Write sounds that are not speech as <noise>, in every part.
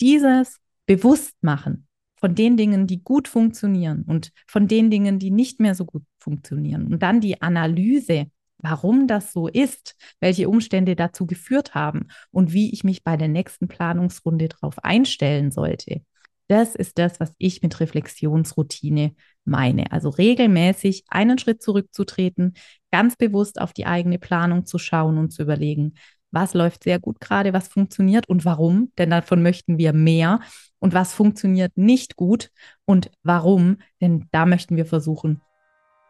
dieses Bewusstmachen von den Dingen, die gut funktionieren und von den Dingen, die nicht mehr so gut funktionieren. Und dann die Analyse, warum das so ist, welche Umstände dazu geführt haben und wie ich mich bei der nächsten Planungsrunde darauf einstellen sollte. Das ist das, was ich mit Reflexionsroutine meine. Also regelmäßig einen Schritt zurückzutreten, ganz bewusst auf die eigene Planung zu schauen und zu überlegen, was läuft sehr gut gerade, was funktioniert und warum, denn davon möchten wir mehr und was funktioniert nicht gut und warum, denn da möchten wir versuchen,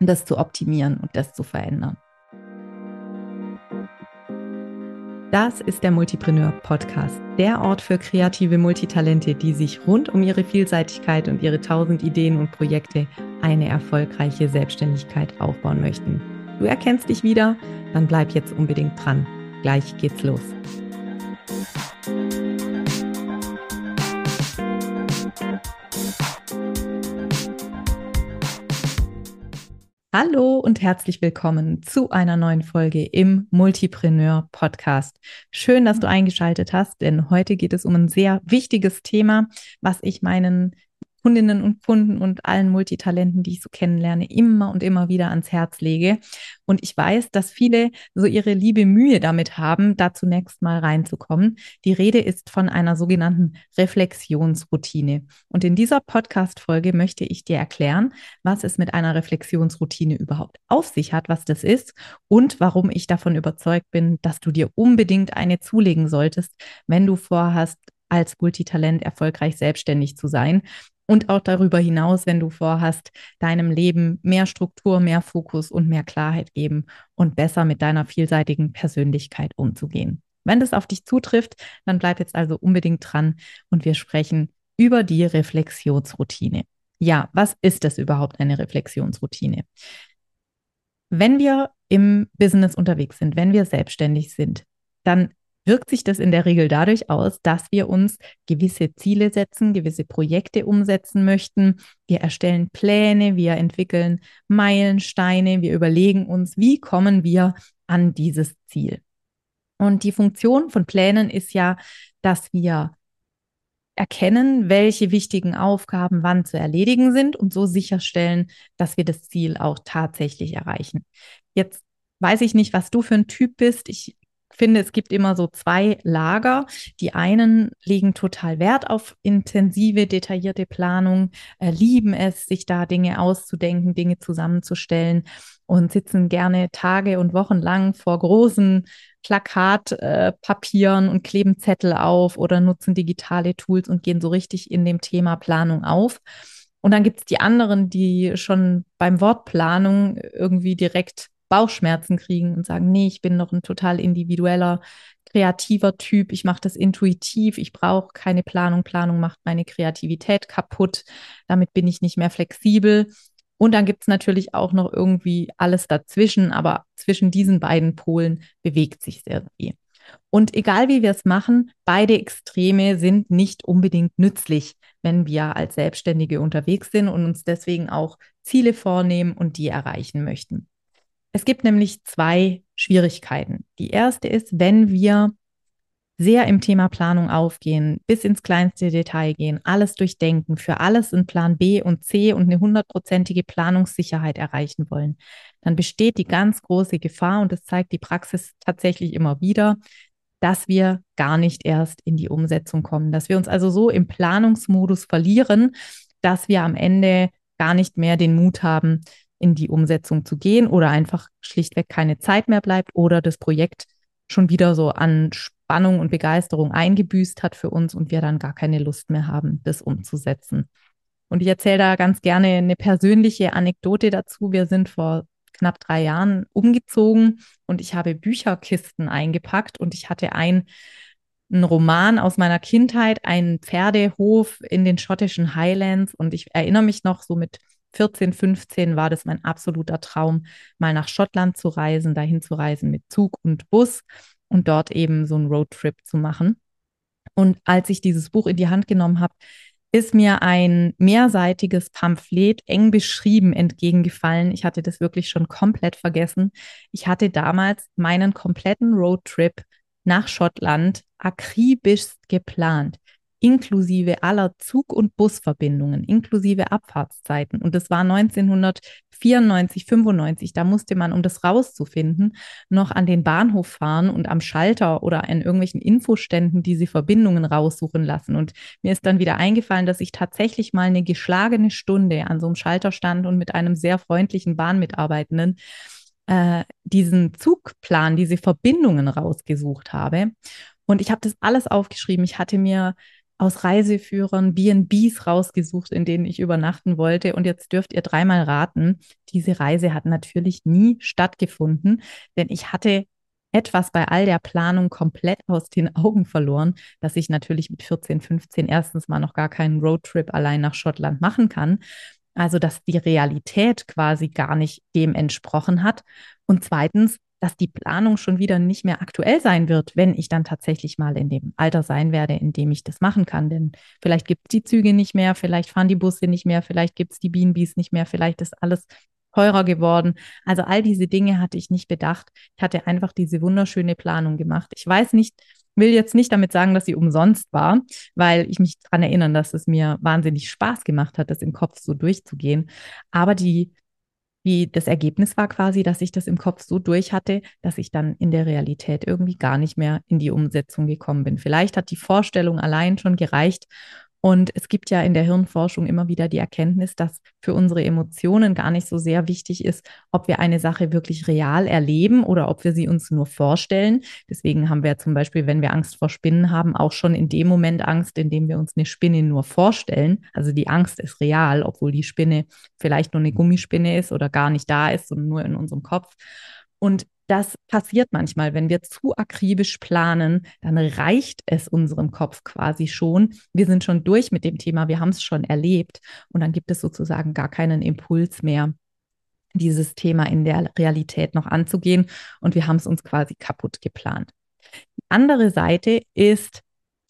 das zu optimieren und das zu verändern. Das ist der Multipreneur Podcast, der Ort für kreative Multitalente, die sich rund um ihre Vielseitigkeit und ihre tausend Ideen und Projekte eine erfolgreiche Selbstständigkeit aufbauen möchten. Du erkennst dich wieder? Dann bleib jetzt unbedingt dran. Gleich geht's los. Hallo und herzlich willkommen zu einer neuen Folge im Multipreneur Podcast. Schön, dass du eingeschaltet hast, denn heute geht es um ein sehr wichtiges Thema, was ich meinen Kundinnen und Kunden und allen Multitalenten, die ich so kennenlerne, immer und immer wieder ans Herz lege. Und ich weiß, dass viele so ihre liebe Mühe damit haben, da zunächst mal reinzukommen. Die Rede ist von einer sogenannten Reflexionsroutine. Und in dieser Podcast-Folge möchte ich dir erklären, was es mit einer Reflexionsroutine überhaupt auf sich hat, was das ist und warum ich davon überzeugt bin, dass du dir unbedingt eine zulegen solltest, wenn du vorhast, als Multitalent erfolgreich selbstständig zu sein und auch darüber hinaus, wenn du vorhast, deinem Leben mehr Struktur, mehr Fokus und mehr Klarheit geben und besser mit deiner vielseitigen Persönlichkeit umzugehen. Wenn das auf dich zutrifft, dann bleib jetzt also unbedingt dran und wir sprechen über die Reflexionsroutine. Ja, was ist das überhaupt eine Reflexionsroutine? Wenn wir im Business unterwegs sind, wenn wir selbstständig sind, dann wirkt sich das in der Regel dadurch aus, dass wir uns gewisse Ziele setzen, gewisse Projekte umsetzen möchten. Wir erstellen Pläne, wir entwickeln Meilensteine, wir überlegen uns, wie kommen wir an dieses Ziel. Und die Funktion von Plänen ist ja, dass wir erkennen, welche wichtigen Aufgaben wann zu erledigen sind und so sicherstellen, dass wir das Ziel auch tatsächlich erreichen. Jetzt weiß ich nicht, was du für ein Typ bist. Ich finde, es gibt immer so zwei Lager. Die einen legen total Wert auf intensive, detaillierte Planung, äh, lieben es, sich da Dinge auszudenken, Dinge zusammenzustellen und sitzen gerne Tage und Wochen lang vor großen Plakatpapieren äh, und kleben Zettel auf oder nutzen digitale Tools und gehen so richtig in dem Thema Planung auf. Und dann gibt es die anderen, die schon beim Wort Planung irgendwie direkt Bauchschmerzen kriegen und sagen, nee, ich bin noch ein total individueller, kreativer Typ, ich mache das intuitiv, ich brauche keine Planung, Planung macht meine Kreativität kaputt, damit bin ich nicht mehr flexibel. Und dann gibt es natürlich auch noch irgendwie alles dazwischen, aber zwischen diesen beiden Polen bewegt sich sehr viel. Und egal wie wir es machen, beide Extreme sind nicht unbedingt nützlich, wenn wir als Selbstständige unterwegs sind und uns deswegen auch Ziele vornehmen und die erreichen möchten. Es gibt nämlich zwei Schwierigkeiten. Die erste ist, wenn wir sehr im Thema Planung aufgehen, bis ins kleinste Detail gehen, alles durchdenken, für alles in Plan B und C und eine hundertprozentige Planungssicherheit erreichen wollen, dann besteht die ganz große Gefahr, und das zeigt die Praxis tatsächlich immer wieder, dass wir gar nicht erst in die Umsetzung kommen, dass wir uns also so im Planungsmodus verlieren, dass wir am Ende gar nicht mehr den Mut haben, in die Umsetzung zu gehen oder einfach schlichtweg keine Zeit mehr bleibt oder das Projekt schon wieder so an Spannung und Begeisterung eingebüßt hat für uns und wir dann gar keine Lust mehr haben, das umzusetzen. Und ich erzähle da ganz gerne eine persönliche Anekdote dazu. Wir sind vor knapp drei Jahren umgezogen und ich habe Bücherkisten eingepackt und ich hatte ein ein Roman aus meiner Kindheit, einen Pferdehof in den schottischen Highlands. Und ich erinnere mich noch so mit 14, 15 war das mein absoluter Traum, mal nach Schottland zu reisen, dahin zu reisen mit Zug und Bus und dort eben so einen Roadtrip zu machen. Und als ich dieses Buch in die Hand genommen habe, ist mir ein mehrseitiges Pamphlet eng beschrieben entgegengefallen. Ich hatte das wirklich schon komplett vergessen. Ich hatte damals meinen kompletten Roadtrip nach Schottland akribisch geplant inklusive aller Zug- und Busverbindungen, inklusive Abfahrtszeiten. Und das war 1994, 95. Da musste man, um das rauszufinden, noch an den Bahnhof fahren und am Schalter oder an irgendwelchen Infoständen diese Verbindungen raussuchen lassen. Und mir ist dann wieder eingefallen, dass ich tatsächlich mal eine geschlagene Stunde an so einem Schalter stand und mit einem sehr freundlichen Bahnmitarbeitenden äh, diesen Zugplan, diese Verbindungen rausgesucht habe. Und ich habe das alles aufgeschrieben. Ich hatte mir aus Reiseführern B&Bs rausgesucht, in denen ich übernachten wollte. Und jetzt dürft ihr dreimal raten, diese Reise hat natürlich nie stattgefunden, denn ich hatte etwas bei all der Planung komplett aus den Augen verloren, dass ich natürlich mit 14, 15 erstens mal noch gar keinen Roadtrip allein nach Schottland machen kann. Also, dass die Realität quasi gar nicht dem entsprochen hat. Und zweitens, dass die Planung schon wieder nicht mehr aktuell sein wird, wenn ich dann tatsächlich mal in dem Alter sein werde, in dem ich das machen kann. Denn vielleicht gibt es die Züge nicht mehr, vielleicht fahren die Busse nicht mehr, vielleicht gibt es die Beanbees nicht mehr, vielleicht ist alles teurer geworden. Also all diese Dinge hatte ich nicht bedacht. Ich hatte einfach diese wunderschöne Planung gemacht. Ich weiß nicht, will jetzt nicht damit sagen, dass sie umsonst war, weil ich mich daran erinnere, dass es mir wahnsinnig Spaß gemacht hat, das im Kopf so durchzugehen. Aber die wie das Ergebnis war quasi, dass ich das im Kopf so durch hatte, dass ich dann in der Realität irgendwie gar nicht mehr in die Umsetzung gekommen bin. Vielleicht hat die Vorstellung allein schon gereicht und es gibt ja in der Hirnforschung immer wieder die Erkenntnis, dass für unsere Emotionen gar nicht so sehr wichtig ist, ob wir eine Sache wirklich real erleben oder ob wir sie uns nur vorstellen. Deswegen haben wir zum Beispiel, wenn wir Angst vor Spinnen haben, auch schon in dem Moment Angst, in dem wir uns eine Spinne nur vorstellen. Also die Angst ist real, obwohl die Spinne vielleicht nur eine Gummispinne ist oder gar nicht da ist, sondern nur in unserem Kopf. Und das passiert manchmal, wenn wir zu akribisch planen, dann reicht es unserem Kopf quasi schon. Wir sind schon durch mit dem Thema, wir haben es schon erlebt. Und dann gibt es sozusagen gar keinen Impuls mehr, dieses Thema in der Realität noch anzugehen. Und wir haben es uns quasi kaputt geplant. Die andere Seite ist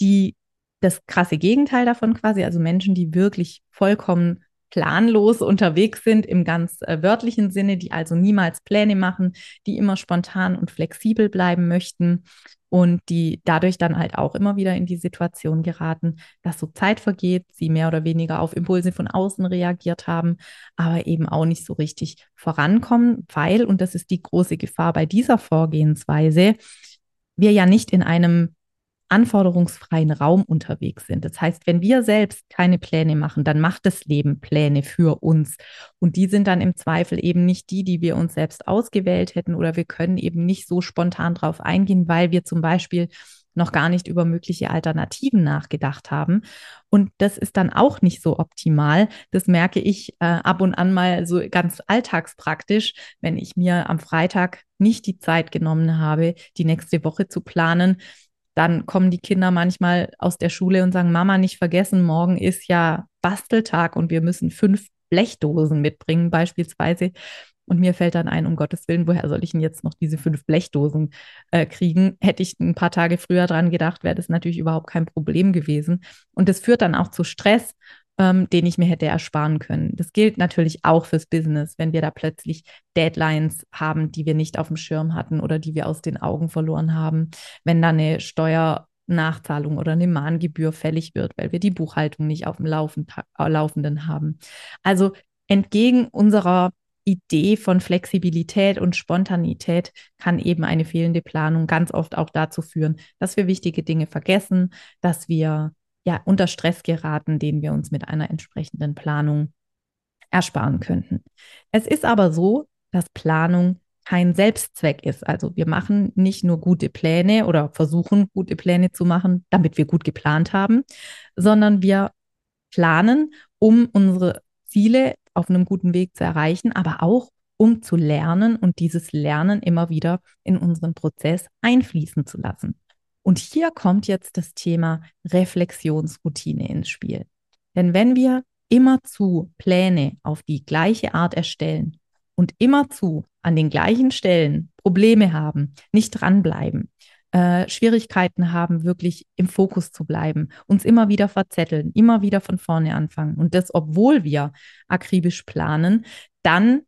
die das krasse Gegenteil davon quasi, also Menschen, die wirklich vollkommen planlos unterwegs sind im ganz äh, wörtlichen Sinne, die also niemals Pläne machen, die immer spontan und flexibel bleiben möchten und die dadurch dann halt auch immer wieder in die Situation geraten, dass so Zeit vergeht, sie mehr oder weniger auf Impulse von außen reagiert haben, aber eben auch nicht so richtig vorankommen, weil, und das ist die große Gefahr bei dieser Vorgehensweise, wir ja nicht in einem anforderungsfreien Raum unterwegs sind. Das heißt, wenn wir selbst keine Pläne machen, dann macht das Leben Pläne für uns. Und die sind dann im Zweifel eben nicht die, die wir uns selbst ausgewählt hätten oder wir können eben nicht so spontan drauf eingehen, weil wir zum Beispiel noch gar nicht über mögliche Alternativen nachgedacht haben. Und das ist dann auch nicht so optimal. Das merke ich äh, ab und an mal so ganz alltagspraktisch, wenn ich mir am Freitag nicht die Zeit genommen habe, die nächste Woche zu planen, dann kommen die Kinder manchmal aus der Schule und sagen, Mama, nicht vergessen, morgen ist ja Basteltag und wir müssen fünf Blechdosen mitbringen beispielsweise. Und mir fällt dann ein, um Gottes Willen, woher soll ich denn jetzt noch diese fünf Blechdosen äh, kriegen? Hätte ich ein paar Tage früher dran gedacht, wäre das natürlich überhaupt kein Problem gewesen. Und das führt dann auch zu Stress ähm, den ich mir hätte ersparen können. Das gilt natürlich auch fürs Business, wenn wir da plötzlich Deadlines haben, die wir nicht auf dem Schirm hatten oder die wir aus den Augen verloren haben. Wenn da eine Steuernachzahlung oder eine Mahngebühr fällig wird, weil wir die Buchhaltung nicht auf dem äh, Laufenden haben. Also entgegen unserer Idee von Flexibilität und Spontanität kann eben eine fehlende Planung ganz oft auch dazu führen, dass wir wichtige Dinge vergessen, dass wir ja, unter Stress geraten, den wir uns mit einer entsprechenden Planung ersparen könnten. Es ist aber so, dass Planung kein Selbstzweck ist. Also wir machen nicht nur gute Pläne oder versuchen gute Pläne zu machen, damit wir gut geplant haben, sondern wir planen, um unsere Ziele auf einem guten Weg zu erreichen, aber auch um zu lernen und dieses Lernen immer wieder in unseren Prozess einfließen zu lassen. Und hier kommt jetzt das Thema Reflexionsroutine ins Spiel. Denn wenn wir immerzu Pläne auf die gleiche Art erstellen und immerzu an den gleichen Stellen Probleme haben, nicht dranbleiben, äh, Schwierigkeiten haben, wirklich im Fokus zu bleiben, uns immer wieder verzetteln, immer wieder von vorne anfangen und das, obwohl wir akribisch planen, dann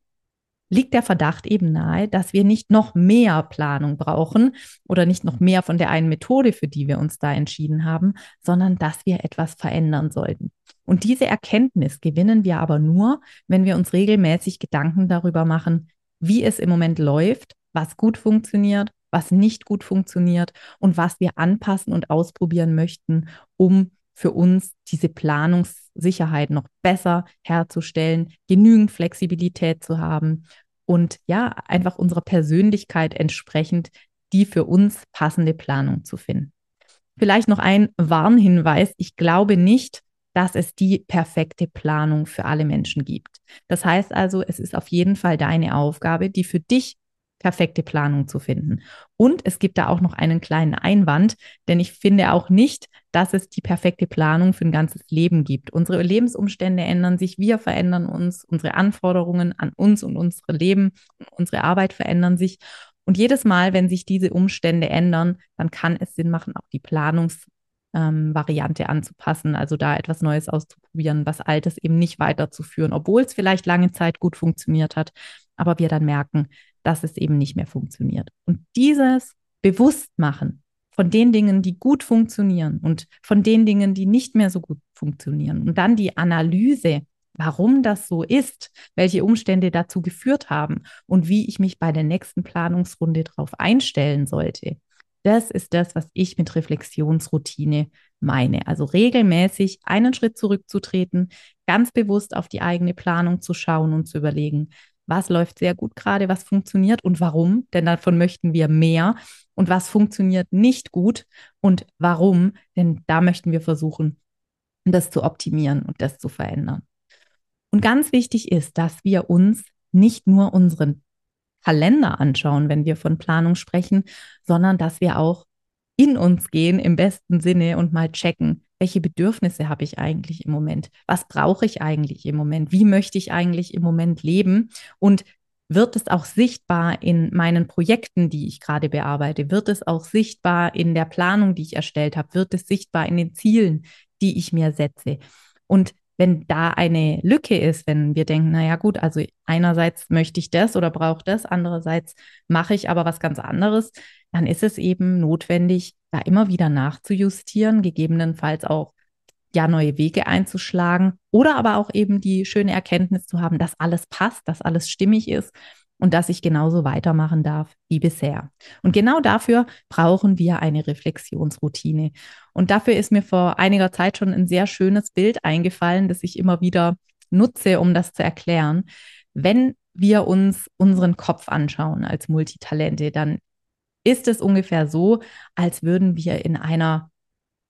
liegt der Verdacht eben nahe, dass wir nicht noch mehr Planung brauchen oder nicht noch mehr von der einen Methode, für die wir uns da entschieden haben, sondern dass wir etwas verändern sollten. Und diese Erkenntnis gewinnen wir aber nur, wenn wir uns regelmäßig Gedanken darüber machen, wie es im Moment läuft, was gut funktioniert, was nicht gut funktioniert und was wir anpassen und ausprobieren möchten, um für uns diese Planungssicherheit noch besser herzustellen, genügend Flexibilität zu haben und ja, einfach unserer Persönlichkeit entsprechend die für uns passende Planung zu finden. Vielleicht noch ein Warnhinweis. Ich glaube nicht, dass es die perfekte Planung für alle Menschen gibt. Das heißt also, es ist auf jeden Fall deine Aufgabe, die für dich perfekte Planung zu finden. Und es gibt da auch noch einen kleinen Einwand, denn ich finde auch nicht, dass es die perfekte Planung für ein ganzes Leben gibt. Unsere Lebensumstände ändern sich, wir verändern uns, unsere Anforderungen an uns und unsere Leben unsere Arbeit verändern sich. Und jedes Mal, wenn sich diese Umstände ändern, dann kann es Sinn machen, auch die Planungsvariante ähm, anzupassen, also da etwas Neues auszuprobieren, was Altes eben nicht weiterzuführen, obwohl es vielleicht lange Zeit gut funktioniert hat, aber wir dann merken, dass es eben nicht mehr funktioniert. Und dieses Bewusstmachen von den Dingen, die gut funktionieren und von den Dingen, die nicht mehr so gut funktionieren und dann die Analyse, warum das so ist, welche Umstände dazu geführt haben und wie ich mich bei der nächsten Planungsrunde darauf einstellen sollte. Das ist das, was ich mit Reflexionsroutine meine. Also regelmäßig einen Schritt zurückzutreten, ganz bewusst auf die eigene Planung zu schauen und zu überlegen, was läuft sehr gut gerade, was funktioniert und warum, denn davon möchten wir mehr und was funktioniert nicht gut und warum, denn da möchten wir versuchen, das zu optimieren und das zu verändern. Und ganz wichtig ist, dass wir uns nicht nur unseren Kalender anschauen, wenn wir von Planung sprechen, sondern dass wir auch in uns gehen im besten Sinne und mal checken, welche Bedürfnisse habe ich eigentlich im Moment? Was brauche ich eigentlich im Moment? Wie möchte ich eigentlich im Moment leben? Und wird es auch sichtbar in meinen Projekten, die ich gerade bearbeite? Wird es auch sichtbar in der Planung, die ich erstellt habe? Wird es sichtbar in den Zielen, die ich mir setze? Und wenn da eine Lücke ist, wenn wir denken, naja gut, also einerseits möchte ich das oder brauche das, andererseits mache ich aber was ganz anderes, dann ist es eben notwendig, da immer wieder nachzujustieren, gegebenenfalls auch ja neue Wege einzuschlagen oder aber auch eben die schöne Erkenntnis zu haben, dass alles passt, dass alles stimmig ist und dass ich genauso weitermachen darf wie bisher. Und genau dafür brauchen wir eine Reflexionsroutine. Und dafür ist mir vor einiger Zeit schon ein sehr schönes Bild eingefallen, das ich immer wieder nutze, um das zu erklären. Wenn wir uns unseren Kopf anschauen als Multitalente, dann ist es ungefähr so, als würden wir in einer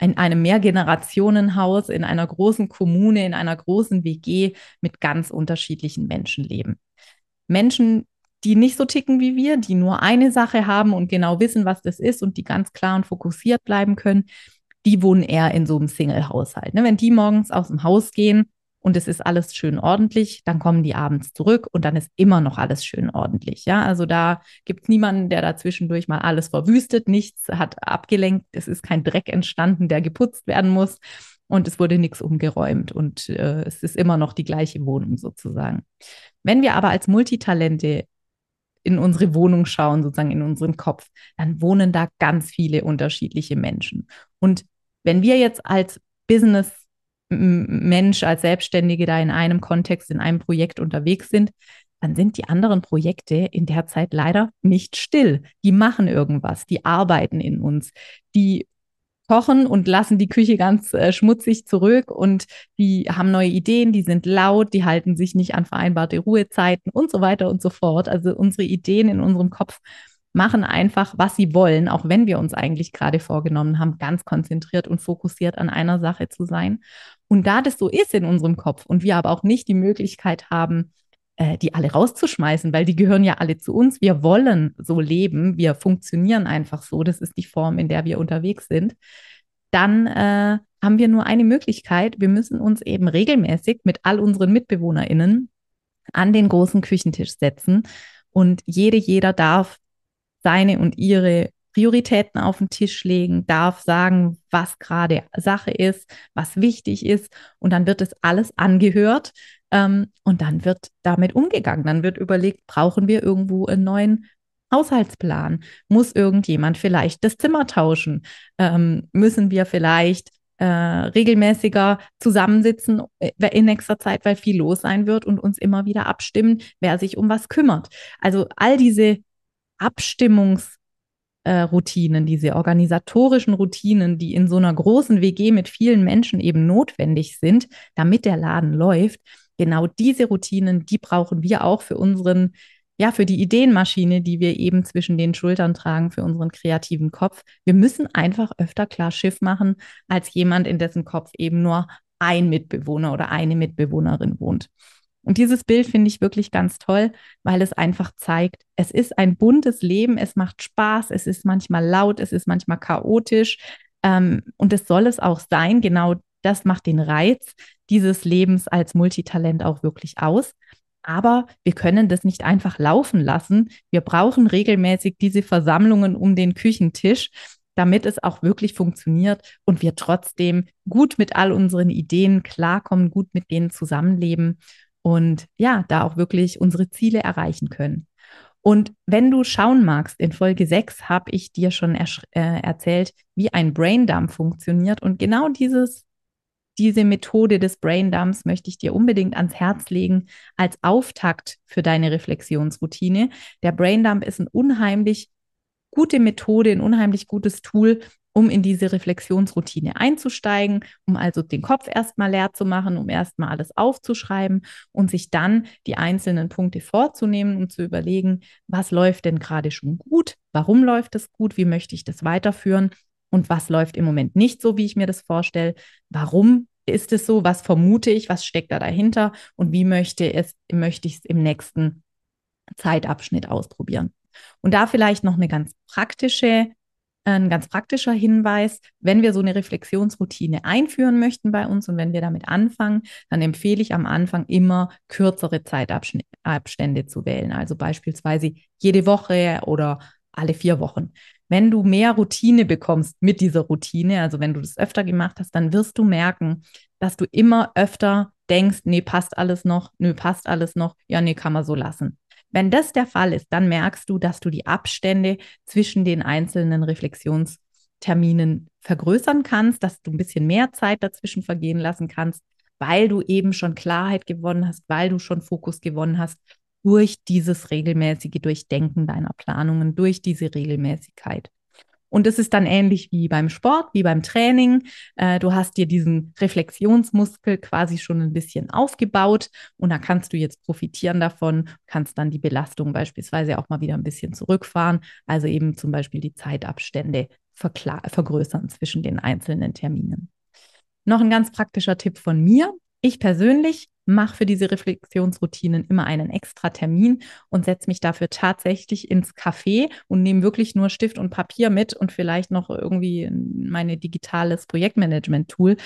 in einem Mehrgenerationenhaus, in einer großen Kommune, in einer großen WG mit ganz unterschiedlichen Menschen leben. Menschen, die nicht so ticken wie wir, die nur eine Sache haben und genau wissen, was das ist und die ganz klar und fokussiert bleiben können, die wohnen eher in so einem Single-Haushalt. Ne? Wenn die morgens aus dem Haus gehen, und es ist alles schön ordentlich, dann kommen die abends zurück und dann ist immer noch alles schön ordentlich. Ja, also da gibt es niemanden, der da zwischendurch mal alles verwüstet, nichts hat abgelenkt, es ist kein Dreck entstanden, der geputzt werden muss und es wurde nichts umgeräumt und äh, es ist immer noch die gleiche Wohnung sozusagen. Wenn wir aber als Multitalente in unsere Wohnung schauen, sozusagen in unseren Kopf, dann wohnen da ganz viele unterschiedliche Menschen. Und wenn wir jetzt als Business Mensch, als Selbstständige da in einem Kontext, in einem Projekt unterwegs sind, dann sind die anderen Projekte in der Zeit leider nicht still. Die machen irgendwas, die arbeiten in uns, die kochen und lassen die Küche ganz äh, schmutzig zurück und die haben neue Ideen, die sind laut, die halten sich nicht an vereinbarte Ruhezeiten und so weiter und so fort. Also unsere Ideen in unserem Kopf machen einfach, was sie wollen, auch wenn wir uns eigentlich gerade vorgenommen haben, ganz konzentriert und fokussiert an einer Sache zu sein. Und da das so ist in unserem Kopf und wir aber auch nicht die Möglichkeit haben, äh, die alle rauszuschmeißen, weil die gehören ja alle zu uns. Wir wollen so leben, wir funktionieren einfach so. Das ist die Form, in der wir unterwegs sind. Dann äh, haben wir nur eine Möglichkeit. Wir müssen uns eben regelmäßig mit all unseren MitbewohnerInnen an den großen Küchentisch setzen und jede, jeder darf seine und ihre Prioritäten auf den Tisch legen, darf sagen, was gerade Sache ist, was wichtig ist. Und dann wird es alles angehört ähm, und dann wird damit umgegangen. Dann wird überlegt, brauchen wir irgendwo einen neuen Haushaltsplan? Muss irgendjemand vielleicht das Zimmer tauschen? Ähm, müssen wir vielleicht äh, regelmäßiger zusammensitzen äh, in nächster Zeit, weil viel los sein wird und uns immer wieder abstimmen, wer sich um was kümmert. Also all diese Abstimmungs- äh, diese organisatorischen Routinen, die in so einer großen WG mit vielen Menschen eben notwendig sind, damit der Laden läuft, genau diese Routinen, die brauchen wir auch für unseren, ja, für die Ideenmaschine, die wir eben zwischen den Schultern tragen, für unseren kreativen Kopf. Wir müssen einfach öfter klar Schiff machen als jemand, in dessen Kopf eben nur ein Mitbewohner oder eine Mitbewohnerin wohnt. Und dieses Bild finde ich wirklich ganz toll, weil es einfach zeigt, es ist ein buntes Leben, es macht Spaß, es ist manchmal laut, es ist manchmal chaotisch ähm, und es soll es auch sein. Genau das macht den Reiz dieses Lebens als Multitalent auch wirklich aus. Aber wir können das nicht einfach laufen lassen. Wir brauchen regelmäßig diese Versammlungen um den Küchentisch, damit es auch wirklich funktioniert und wir trotzdem gut mit all unseren Ideen klarkommen, gut mit denen zusammenleben und ja, da auch wirklich unsere Ziele erreichen können. Und wenn du schauen magst, in Folge 6 habe ich dir schon äh, erzählt, wie ein Braindump funktioniert. Und genau dieses, diese Methode des Braindumps möchte ich dir unbedingt ans Herz legen als Auftakt für deine Reflexionsroutine. Der Braindump ist eine unheimlich gute Methode, ein unheimlich gutes Tool, um in diese Reflexionsroutine einzusteigen, um also den Kopf erstmal leer zu machen, um erstmal alles aufzuschreiben und sich dann die einzelnen Punkte vorzunehmen und zu überlegen, was läuft denn gerade schon gut, warum läuft es gut, wie möchte ich das weiterführen und was läuft im Moment nicht so, wie ich mir das vorstelle, warum ist es so, was vermute ich, was steckt da dahinter und wie möchte, es, möchte ich es im nächsten Zeitabschnitt ausprobieren. Und da vielleicht noch eine ganz praktische ein ganz praktischer Hinweis, wenn wir so eine Reflexionsroutine einführen möchten bei uns und wenn wir damit anfangen, dann empfehle ich am Anfang immer kürzere Zeitabstände zu wählen. Also beispielsweise jede Woche oder alle vier Wochen. Wenn du mehr Routine bekommst mit dieser Routine, also wenn du das öfter gemacht hast, dann wirst du merken, dass du immer öfter denkst, nee, passt alles noch, nö, passt alles noch, ja, nee, kann man so lassen. Wenn das der Fall ist, dann merkst du, dass du die Abstände zwischen den einzelnen Reflexionsterminen vergrößern kannst, dass du ein bisschen mehr Zeit dazwischen vergehen lassen kannst, weil du eben schon Klarheit gewonnen hast, weil du schon Fokus gewonnen hast durch dieses regelmäßige Durchdenken deiner Planungen, durch diese Regelmäßigkeit. Und es ist dann ähnlich wie beim Sport, wie beim Training. Äh, du hast dir diesen Reflexionsmuskel quasi schon ein bisschen aufgebaut und da kannst du jetzt profitieren davon, kannst dann die Belastung beispielsweise auch mal wieder ein bisschen zurückfahren. Also eben zum Beispiel die Zeitabstände vergrößern zwischen den einzelnen Terminen. Noch ein ganz praktischer Tipp von mir. Ich persönlich mache für diese Reflexionsroutinen immer einen extra Termin und setze mich dafür tatsächlich ins Café und nehme wirklich nur Stift und Papier mit und vielleicht noch irgendwie meine digitales Projektmanagement-Tool,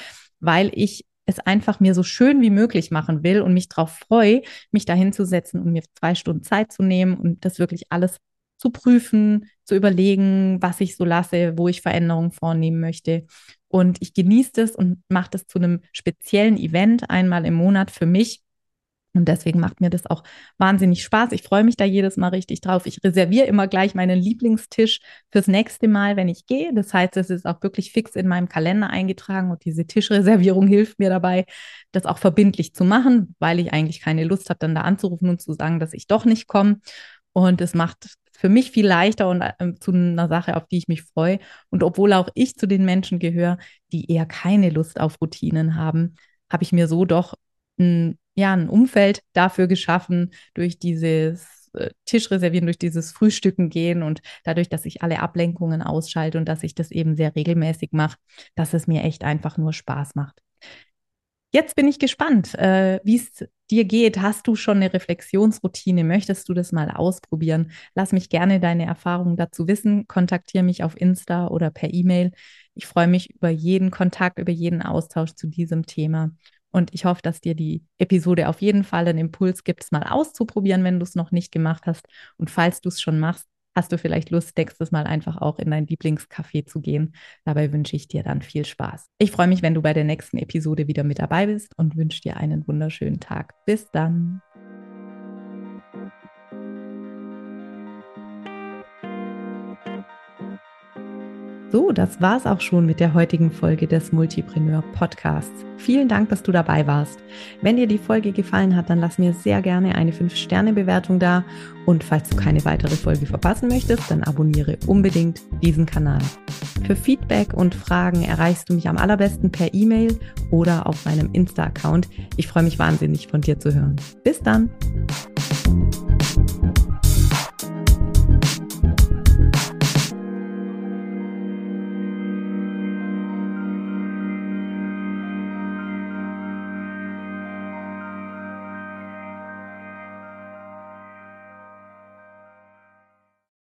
weil ich es einfach mir so schön wie möglich machen will und mich darauf freue, mich da hinzusetzen und mir zwei Stunden Zeit zu nehmen und das wirklich alles zu prüfen, zu überlegen, was ich so lasse, wo ich Veränderungen vornehmen möchte. Und ich genieße das und mache das zu einem speziellen Event einmal im Monat für mich. Und deswegen macht mir das auch wahnsinnig Spaß. Ich freue mich da jedes Mal richtig drauf. Ich reserviere immer gleich meinen Lieblingstisch fürs nächste Mal, wenn ich gehe. Das heißt, es ist auch wirklich fix in meinem Kalender eingetragen und diese Tischreservierung <laughs> hilft mir dabei, das auch verbindlich zu machen, weil ich eigentlich keine Lust habe, dann da anzurufen und zu sagen, dass ich doch nicht komme. Und es macht für mich viel leichter und äh, zu einer Sache, auf die ich mich freue. Und obwohl auch ich zu den Menschen gehöre, die eher keine Lust auf Routinen haben, habe ich mir so doch ein, ja, ein Umfeld dafür geschaffen, durch dieses äh, Tischreservieren, durch dieses Frühstücken gehen und dadurch, dass ich alle Ablenkungen ausschalte und dass ich das eben sehr regelmäßig mache, dass es mir echt einfach nur Spaß macht. Jetzt bin ich gespannt, äh, wie es dir geht. Hast du schon eine Reflexionsroutine? Möchtest du das mal ausprobieren? Lass mich gerne deine Erfahrungen dazu wissen. Kontaktiere mich auf Insta oder per E-Mail. Ich freue mich über jeden Kontakt, über jeden Austausch zu diesem Thema. Und ich hoffe, dass dir die Episode auf jeden Fall einen Impuls gibt, es mal auszuprobieren, wenn du es noch nicht gemacht hast. Und falls du es schon machst, hast du vielleicht Lust, nächstes Mal einfach auch in dein Lieblingscafé zu gehen. Dabei wünsche ich dir dann viel Spaß. Ich freue mich, wenn du bei der nächsten Episode wieder mit dabei bist und wünsche dir einen wunderschönen Tag. Bis dann. So, das war's auch schon mit der heutigen Folge des Multipreneur Podcasts. Vielen Dank, dass du dabei warst. Wenn dir die Folge gefallen hat, dann lass mir sehr gerne eine 5-Sterne-Bewertung da. Und falls du keine weitere Folge verpassen möchtest, dann abonniere unbedingt diesen Kanal. Für Feedback und Fragen erreichst du mich am allerbesten per E-Mail oder auf meinem Insta-Account. Ich freue mich wahnsinnig von dir zu hören. Bis dann!